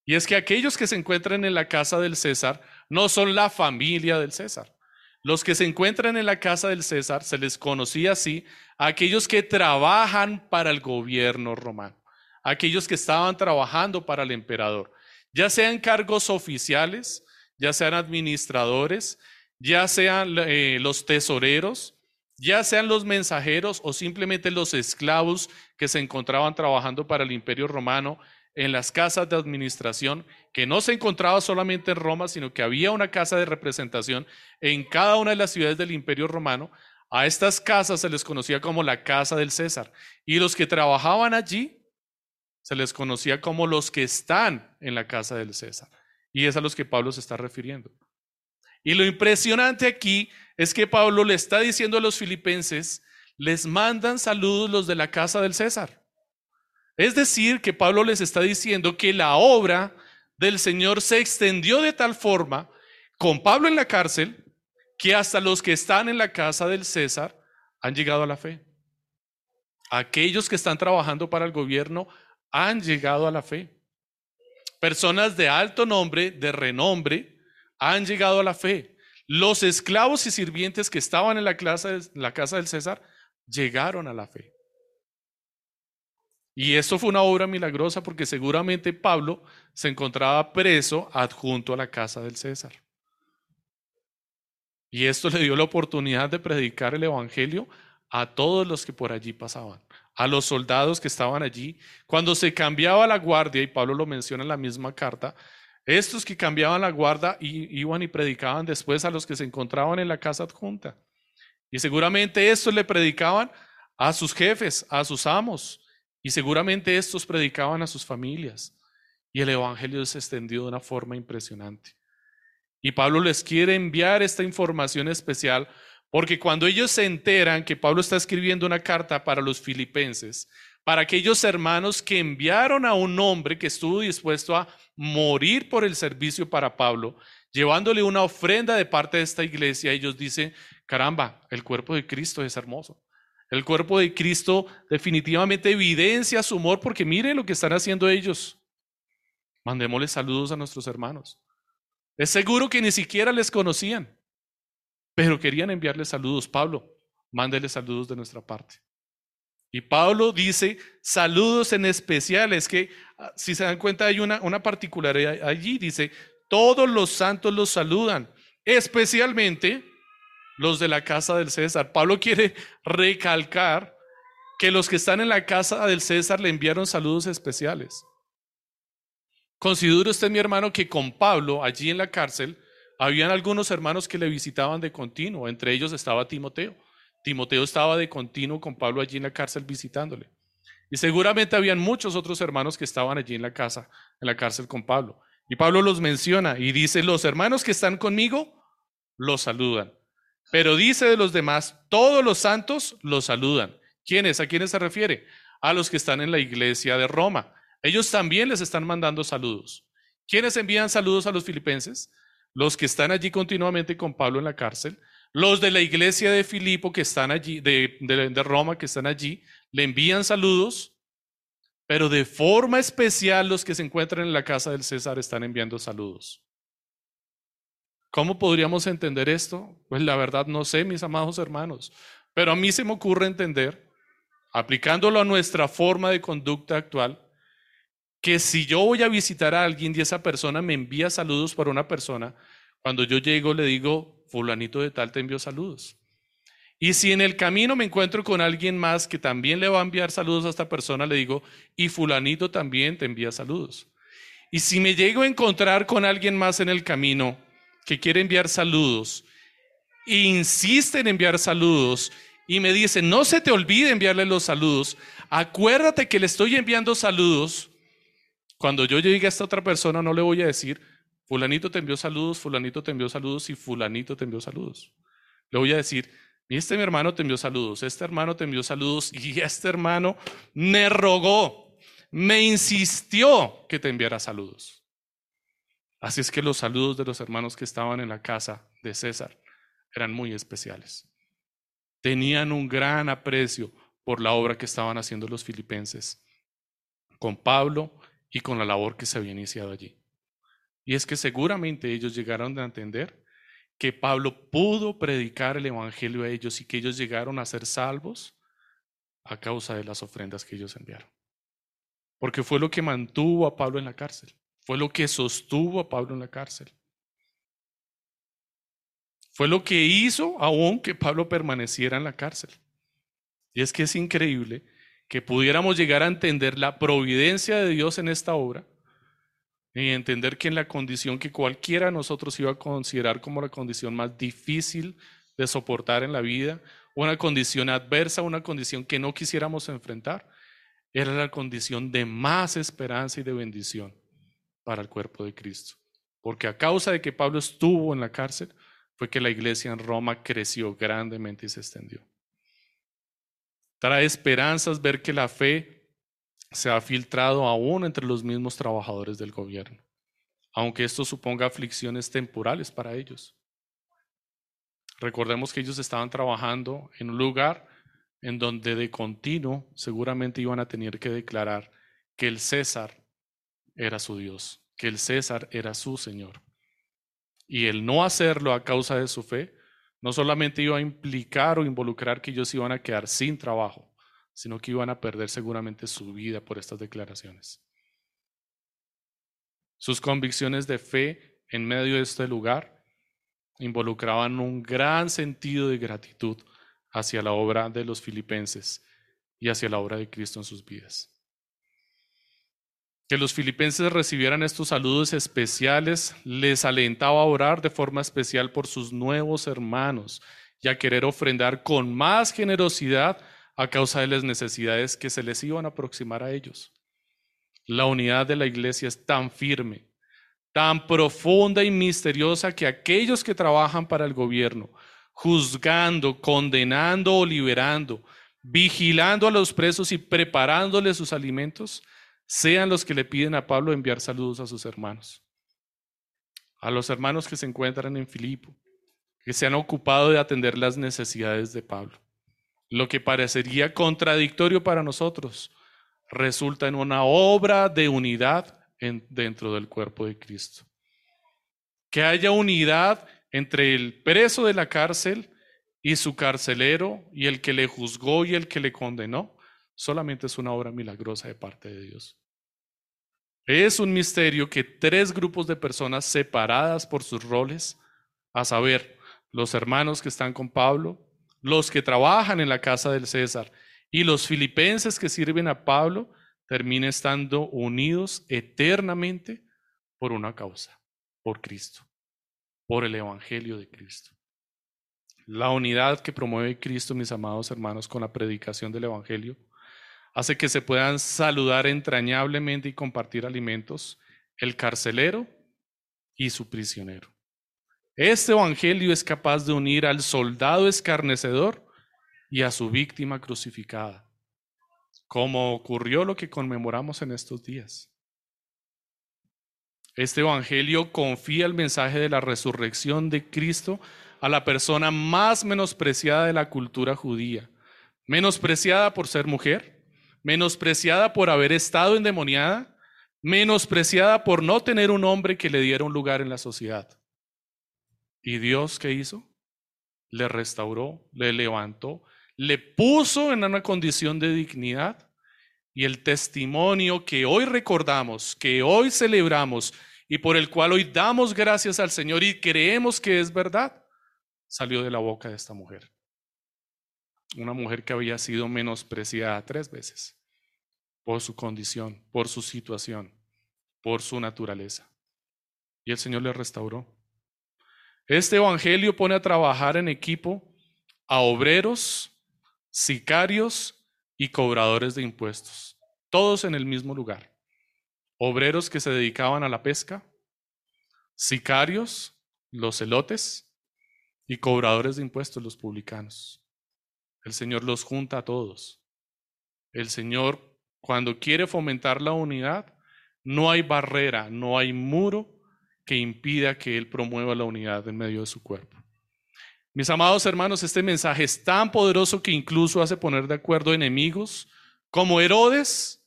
Y es que aquellos que se encuentran en la casa del César no son la familia del César. Los que se encuentran en la casa del César se les conocía así a aquellos que trabajan para el gobierno romano, aquellos que estaban trabajando para el emperador, ya sean cargos oficiales, ya sean administradores, ya sean eh, los tesoreros, ya sean los mensajeros o simplemente los esclavos que se encontraban trabajando para el imperio romano en las casas de administración, que no se encontraba solamente en Roma, sino que había una casa de representación en cada una de las ciudades del imperio romano. A estas casas se les conocía como la casa del César. Y los que trabajaban allí se les conocía como los que están en la casa del César. Y es a los que Pablo se está refiriendo. Y lo impresionante aquí es que Pablo le está diciendo a los filipenses, les mandan saludos los de la casa del César. Es decir, que Pablo les está diciendo que la obra del Señor se extendió de tal forma, con Pablo en la cárcel, que hasta los que están en la casa del César han llegado a la fe. Aquellos que están trabajando para el gobierno han llegado a la fe. Personas de alto nombre, de renombre, han llegado a la fe. Los esclavos y sirvientes que estaban en la, la casa del César llegaron a la fe. Y esto fue una obra milagrosa porque seguramente Pablo se encontraba preso adjunto a la casa del César. Y esto le dio la oportunidad de predicar el Evangelio a todos los que por allí pasaban, a los soldados que estaban allí. Cuando se cambiaba la guardia, y Pablo lo menciona en la misma carta, estos que cambiaban la guardia iban y predicaban después a los que se encontraban en la casa adjunta. Y seguramente estos le predicaban a sus jefes, a sus amos, y seguramente estos predicaban a sus familias y el Evangelio se extendió de una forma impresionante. Y Pablo les quiere enviar esta información especial porque cuando ellos se enteran que Pablo está escribiendo una carta para los filipenses, para aquellos hermanos que enviaron a un hombre que estuvo dispuesto a morir por el servicio para Pablo, llevándole una ofrenda de parte de esta iglesia, ellos dicen, caramba, el cuerpo de Cristo es hermoso. El cuerpo de Cristo definitivamente evidencia su amor porque mire lo que están haciendo ellos. Mandémosle saludos a nuestros hermanos. Es seguro que ni siquiera les conocían, pero querían enviarles saludos. Pablo, mándele saludos de nuestra parte. Y Pablo dice saludos en especial. Es que, si se dan cuenta, hay una, una particularidad allí. Dice, todos los santos los saludan, especialmente los de la casa del César. Pablo quiere recalcar que los que están en la casa del César le enviaron saludos especiales. Considere usted, mi hermano, que con Pablo, allí en la cárcel, habían algunos hermanos que le visitaban de continuo, entre ellos estaba Timoteo. Timoteo estaba de continuo con Pablo allí en la cárcel visitándole. Y seguramente habían muchos otros hermanos que estaban allí en la casa, en la cárcel con Pablo. Y Pablo los menciona y dice, los hermanos que están conmigo los saludan. Pero dice de los demás, todos los santos los saludan. ¿Quiénes? ¿A quiénes se refiere? A los que están en la iglesia de Roma. Ellos también les están mandando saludos. ¿Quiénes envían saludos a los filipenses? Los que están allí continuamente con Pablo en la cárcel. Los de la iglesia de Filipo que están allí, de, de Roma que están allí, le envían saludos. Pero de forma especial los que se encuentran en la casa del César están enviando saludos. ¿Cómo podríamos entender esto? Pues la verdad no sé, mis amados hermanos, pero a mí se me ocurre entender, aplicándolo a nuestra forma de conducta actual, que si yo voy a visitar a alguien y esa persona me envía saludos para una persona, cuando yo llego le digo, fulanito de tal te envió saludos. Y si en el camino me encuentro con alguien más que también le va a enviar saludos a esta persona, le digo, y fulanito también te envía saludos. Y si me llego a encontrar con alguien más en el camino, que quiere enviar saludos, insiste en enviar saludos y me dice, no se te olvide enviarle los saludos, acuérdate que le estoy enviando saludos Cuando yo llegue a esta otra persona, no le voy a decir, fulanito te envió saludos, fulanito te envió saludos y fulanito te envió saludos. Le voy a decir, este mi hermano te envió saludos, este hermano te envió saludos y este hermano me rogó, me insistió que te enviara saludos. Así es que los saludos de los hermanos que estaban en la casa de César eran muy especiales. Tenían un gran aprecio por la obra que estaban haciendo los filipenses con Pablo y con la labor que se había iniciado allí. Y es que seguramente ellos llegaron a entender que Pablo pudo predicar el Evangelio a ellos y que ellos llegaron a ser salvos a causa de las ofrendas que ellos enviaron. Porque fue lo que mantuvo a Pablo en la cárcel, fue lo que sostuvo a Pablo en la cárcel. Fue lo que hizo aún que Pablo permaneciera en la cárcel. Y es que es increíble que pudiéramos llegar a entender la providencia de Dios en esta obra y entender que en la condición que cualquiera de nosotros iba a considerar como la condición más difícil de soportar en la vida, una condición adversa, una condición que no quisiéramos enfrentar, era la condición de más esperanza y de bendición para el cuerpo de Cristo. Porque a causa de que Pablo estuvo en la cárcel, fue que la iglesia en Roma creció grandemente y se extendió. Trae esperanzas ver que la fe se ha filtrado aún entre los mismos trabajadores del gobierno, aunque esto suponga aflicciones temporales para ellos. Recordemos que ellos estaban trabajando en un lugar en donde de continuo seguramente iban a tener que declarar que el César era su Dios, que el César era su Señor. Y el no hacerlo a causa de su fe, no solamente iba a implicar o involucrar que ellos iban a quedar sin trabajo, sino que iban a perder seguramente su vida por estas declaraciones. Sus convicciones de fe en medio de este lugar involucraban un gran sentido de gratitud hacia la obra de los filipenses y hacia la obra de Cristo en sus vidas. Que los filipenses recibieran estos saludos especiales les alentaba a orar de forma especial por sus nuevos hermanos y a querer ofrendar con más generosidad a causa de las necesidades que se les iban a aproximar a ellos. La unidad de la iglesia es tan firme, tan profunda y misteriosa que aquellos que trabajan para el gobierno, juzgando, condenando o liberando, vigilando a los presos y preparándoles sus alimentos, sean los que le piden a Pablo enviar saludos a sus hermanos. A los hermanos que se encuentran en Filipo, que se han ocupado de atender las necesidades de Pablo. Lo que parecería contradictorio para nosotros resulta en una obra de unidad dentro del cuerpo de Cristo. Que haya unidad entre el preso de la cárcel y su carcelero y el que le juzgó y el que le condenó, solamente es una obra milagrosa de parte de Dios. Es un misterio que tres grupos de personas separadas por sus roles, a saber, los hermanos que están con Pablo, los que trabajan en la casa del César y los filipenses que sirven a Pablo, terminen estando unidos eternamente por una causa, por Cristo, por el Evangelio de Cristo. La unidad que promueve Cristo, mis amados hermanos, con la predicación del Evangelio, hace que se puedan saludar entrañablemente y compartir alimentos el carcelero y su prisionero. Este Evangelio es capaz de unir al soldado escarnecedor y a su víctima crucificada, como ocurrió lo que conmemoramos en estos días. Este Evangelio confía el mensaje de la resurrección de Cristo a la persona más menospreciada de la cultura judía, menospreciada por ser mujer, menospreciada por haber estado endemoniada, menospreciada por no tener un hombre que le diera un lugar en la sociedad. ¿Y Dios qué hizo? Le restauró, le levantó, le puso en una condición de dignidad y el testimonio que hoy recordamos, que hoy celebramos y por el cual hoy damos gracias al Señor y creemos que es verdad, salió de la boca de esta mujer una mujer que había sido menospreciada tres veces por su condición, por su situación, por su naturaleza. Y el Señor le restauró. Este Evangelio pone a trabajar en equipo a obreros, sicarios y cobradores de impuestos, todos en el mismo lugar. obreros que se dedicaban a la pesca, sicarios, los celotes, y cobradores de impuestos, los publicanos. El Señor los junta a todos. El Señor, cuando quiere fomentar la unidad, no hay barrera, no hay muro que impida que Él promueva la unidad en medio de su cuerpo. Mis amados hermanos, este mensaje es tan poderoso que incluso hace poner de acuerdo enemigos como Herodes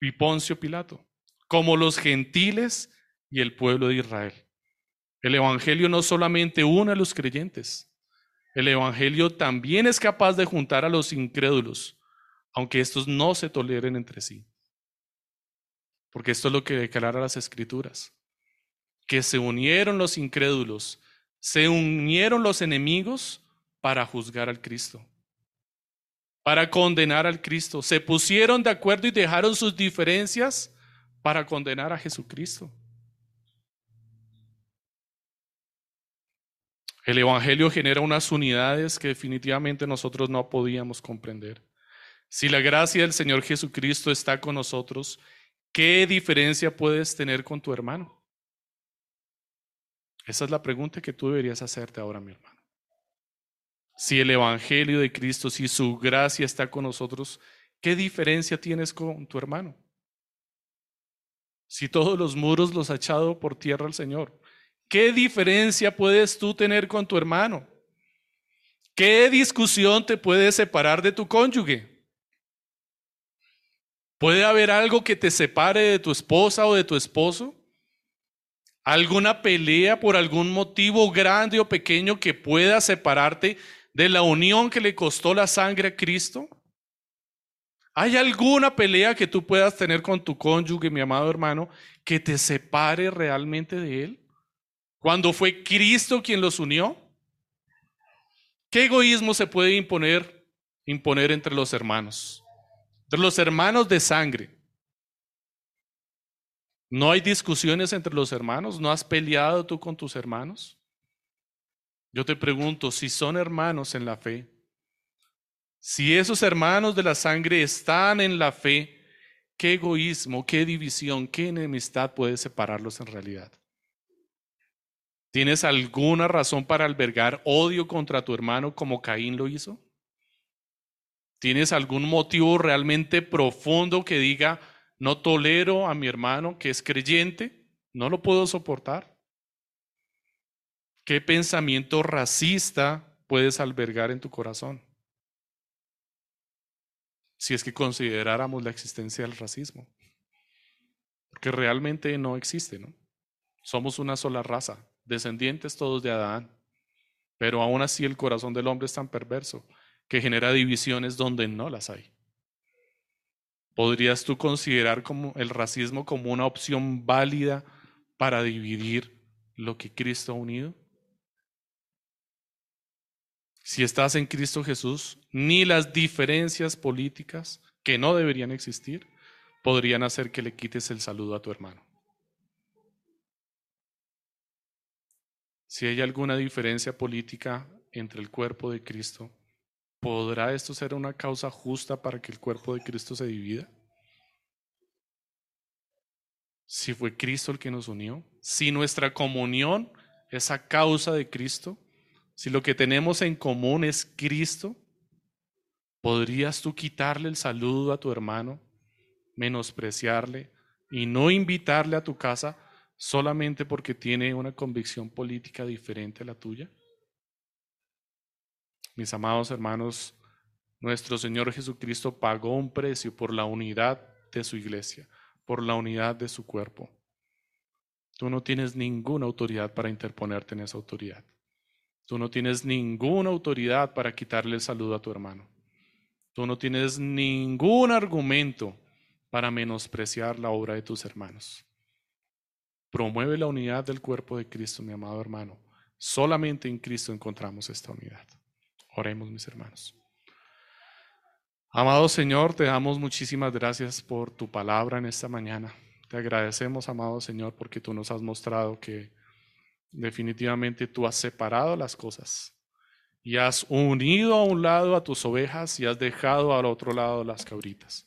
y Poncio Pilato, como los gentiles y el pueblo de Israel. El Evangelio no solamente une a los creyentes, el Evangelio también es capaz de juntar a los incrédulos, aunque estos no se toleren entre sí. Porque esto es lo que declara las Escrituras, que se unieron los incrédulos, se unieron los enemigos para juzgar al Cristo para condenar al Cristo. Se pusieron de acuerdo y dejaron sus diferencias para condenar a Jesucristo. El Evangelio genera unas unidades que definitivamente nosotros no podíamos comprender. Si la gracia del Señor Jesucristo está con nosotros, ¿qué diferencia puedes tener con tu hermano? Esa es la pregunta que tú deberías hacerte ahora, mi hermano si el Evangelio de Cristo, si su gracia está con nosotros, ¿qué diferencia tienes con tu hermano? Si todos los muros los ha echado por tierra el Señor, ¿qué diferencia puedes tú tener con tu hermano? ¿Qué discusión te puede separar de tu cónyuge? ¿Puede haber algo que te separe de tu esposa o de tu esposo? ¿Alguna pelea por algún motivo grande o pequeño que pueda separarte de la unión que le costó la sangre a Cristo? ¿Hay alguna pelea que tú puedas tener con tu cónyuge, mi amado hermano, que te separe realmente de él? Cuando fue Cristo quien los unió. ¿Qué egoísmo se puede imponer, imponer entre los hermanos? Entre los hermanos de sangre. ¿No hay discusiones entre los hermanos? ¿No has peleado tú con tus hermanos? Yo te pregunto, si son hermanos en la fe, si esos hermanos de la sangre están en la fe, ¿qué egoísmo, qué división, qué enemistad puede separarlos en realidad? ¿Tienes alguna razón para albergar odio contra tu hermano como Caín lo hizo? ¿Tienes algún motivo realmente profundo que diga, no tolero a mi hermano que es creyente, no lo puedo soportar? ¿Qué pensamiento racista puedes albergar en tu corazón? Si es que consideráramos la existencia del racismo. Porque realmente no existe, ¿no? Somos una sola raza, descendientes todos de Adán. Pero aún así el corazón del hombre es tan perverso que genera divisiones donde no las hay. ¿Podrías tú considerar como el racismo como una opción válida para dividir lo que Cristo ha unido? si estás en Cristo Jesús, ni las diferencias políticas que no deberían existir podrían hacer que le quites el saludo a tu hermano. Si hay alguna diferencia política entre el cuerpo de Cristo, ¿podrá esto ser una causa justa para que el cuerpo de Cristo se divida? Si fue Cristo el que nos unió, si nuestra comunión es a causa de Cristo, si lo que tenemos en común es Cristo, ¿podrías tú quitarle el saludo a tu hermano, menospreciarle y no invitarle a tu casa solamente porque tiene una convicción política diferente a la tuya? Mis amados hermanos, nuestro Señor Jesucristo pagó un precio por la unidad de su iglesia, por la unidad de su cuerpo. Tú no tienes ninguna autoridad para interponerte en esa autoridad. Tú no tienes ninguna autoridad para quitarle el saludo a tu hermano. Tú no tienes ningún argumento para menospreciar la obra de tus hermanos. Promueve la unidad del cuerpo de Cristo, mi amado hermano. Solamente en Cristo encontramos esta unidad. Oremos, mis hermanos. Amado Señor, te damos muchísimas gracias por tu palabra en esta mañana. Te agradecemos, amado Señor, porque tú nos has mostrado que Definitivamente tú has separado las cosas y has unido a un lado a tus ovejas y has dejado al otro lado las cabritas.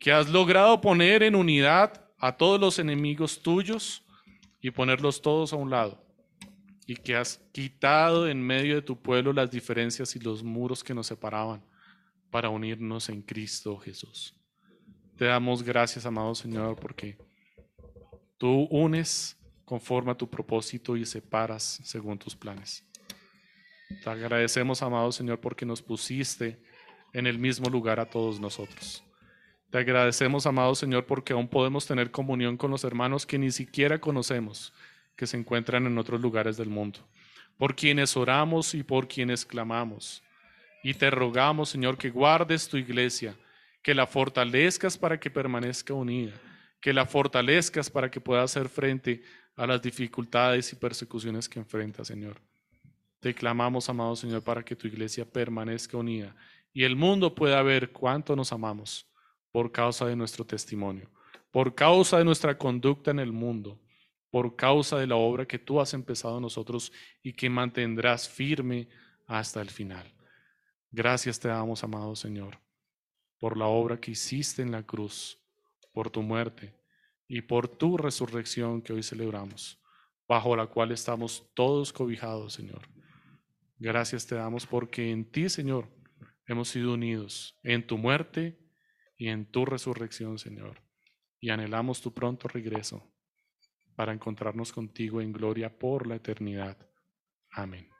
que has logrado poner en unidad a todos los enemigos tuyos y ponerlos todos a un lado, y que has quitado en medio de tu pueblo las diferencias y los muros que nos separaban para unirnos en Cristo Jesús. Te damos gracias, amado Señor, porque tú unes conforme a tu propósito y separas según tus planes. Te agradecemos, amado Señor, porque nos pusiste en el mismo lugar a todos nosotros. Te agradecemos, amado Señor, porque aún podemos tener comunión con los hermanos que ni siquiera conocemos, que se encuentran en otros lugares del mundo, por quienes oramos y por quienes clamamos. Y te rogamos, Señor, que guardes tu iglesia, que la fortalezcas para que permanezca unida, que la fortalezcas para que pueda hacer frente a las dificultades y persecuciones que enfrenta, Señor. Te clamamos, amado Señor, para que tu iglesia permanezca unida y el mundo pueda ver cuánto nos amamos por causa de nuestro testimonio, por causa de nuestra conducta en el mundo, por causa de la obra que tú has empezado en nosotros y que mantendrás firme hasta el final. Gracias te damos, amado Señor, por la obra que hiciste en la cruz, por tu muerte y por tu resurrección que hoy celebramos, bajo la cual estamos todos cobijados, Señor. Gracias te damos porque en ti, Señor, hemos sido unidos en tu muerte y en tu resurrección, Señor. Y anhelamos tu pronto regreso para encontrarnos contigo en gloria por la eternidad. Amén.